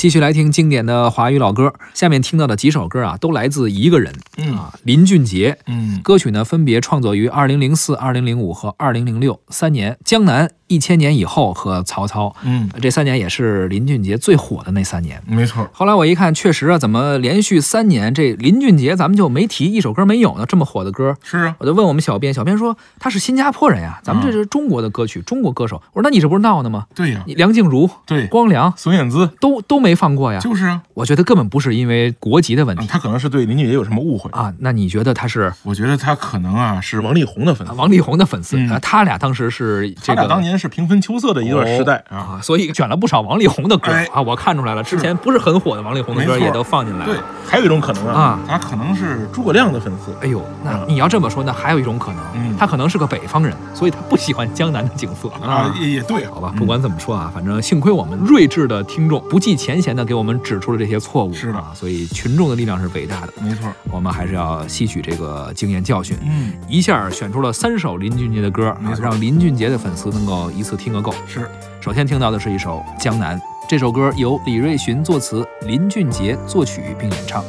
继续来听经典的华语老歌，下面听到的几首歌啊，都来自一个人，嗯。啊，林俊杰。嗯，歌曲呢分别创作于二零零四、二零零五和二零零六三年，《江南》一千年以后和曹操，嗯，这三年也是林俊杰最火的那三年。没错，后来我一看，确实啊，怎么连续三年这林俊杰咱们就没提一首歌没有呢？这么火的歌，是啊，我就问我们小编，小编说他是新加坡人呀，咱们这是中国的歌曲，中国歌手。我说那你这不是闹呢吗？对呀，你梁静茹、对，光良孙燕姿都都没放过呀。就是啊，我觉得根本不是因为国籍的问题嗯他可能是对林俊杰有什么误会，啊。那你觉得他是我觉得他可能啊是王力宏的粉丝，王力宏的粉丝？嗯啊他俩当时是这个他俩当年是平分秋色的一段时代啊，啊，所以选了不少王力宏的歌哎啊。我看出来了，之前不是很火的王力宏的歌也都放进来对了。，还有一种可能啊啊，他可能是诸葛亮的粉丝，哎呦，那嗯你要这么说，那还有一种可能，嗯。他可能是个北方人，所以他不喜欢江南的景色啊，也也对，好吧，不管怎么说啊，反正幸亏我们睿智的听众不计前嫌的给我们指出了这些错误，是的。啊，所以群众的力量是伟大的，没错，我们还是要吸取这个经验教训。嗯，一下选出了三首林俊杰的歌，啊没，错。让林俊杰的粉丝能够一次听个够。是，首先听到的是一首《江南》，这首歌由李瑞寻作词，林俊杰作曲并演唱。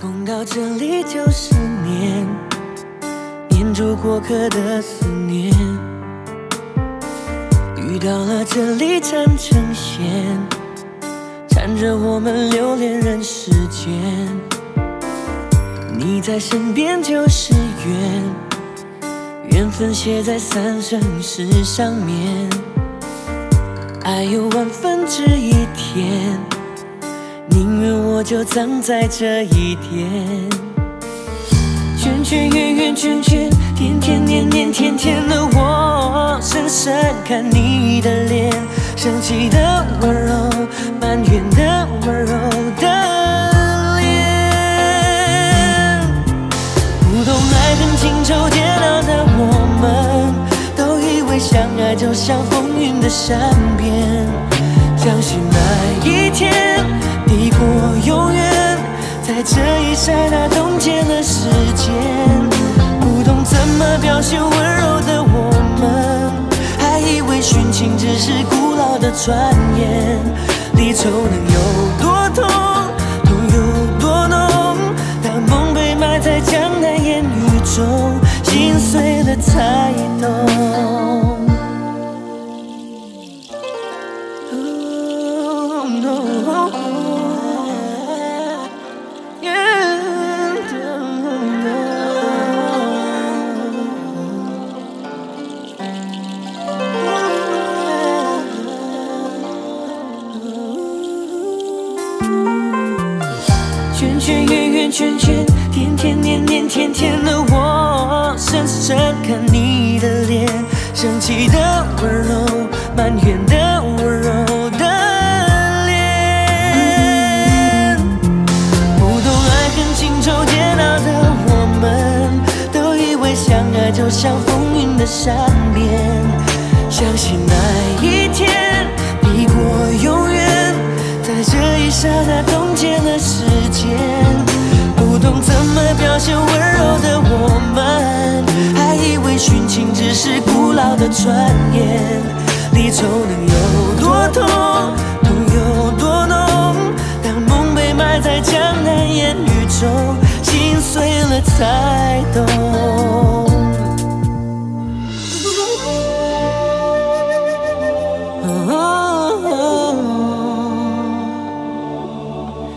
风到这里就是念，念住过客的思念。雨到了这里缠成线，缠着我们留恋人世间。你在身边就是缘，缘分写在三生石上面。爱有万分之一甜。宁愿我就葬在这一天。圈圈圆圆圈圈，天天年年天天的我，深深看你的脸，生气的温柔，善变，相信那一天。抵过永远，在这一刹那冻结了时间。不懂怎么表现温柔的我们，还以为殉情只是古老的传言。离愁能有圈圆圆圈圈，天天年年天天的我，深深看你的脸，生气的温柔，埋怨的温柔的脸。不懂爱恨情仇煎熬的我们，都以为相爱就像风云的善变，相信爱一的转眼。离愁能有多痛，痛有多浓？当梦被埋在江南烟雨中，心碎了才懂。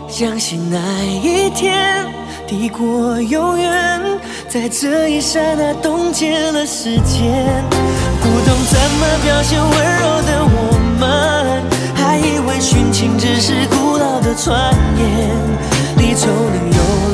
相信那一天抵过永远，在这一刹那冻结了时间。不懂怎么表现温柔的我们，还以为殉情只是古老的传言。离愁能有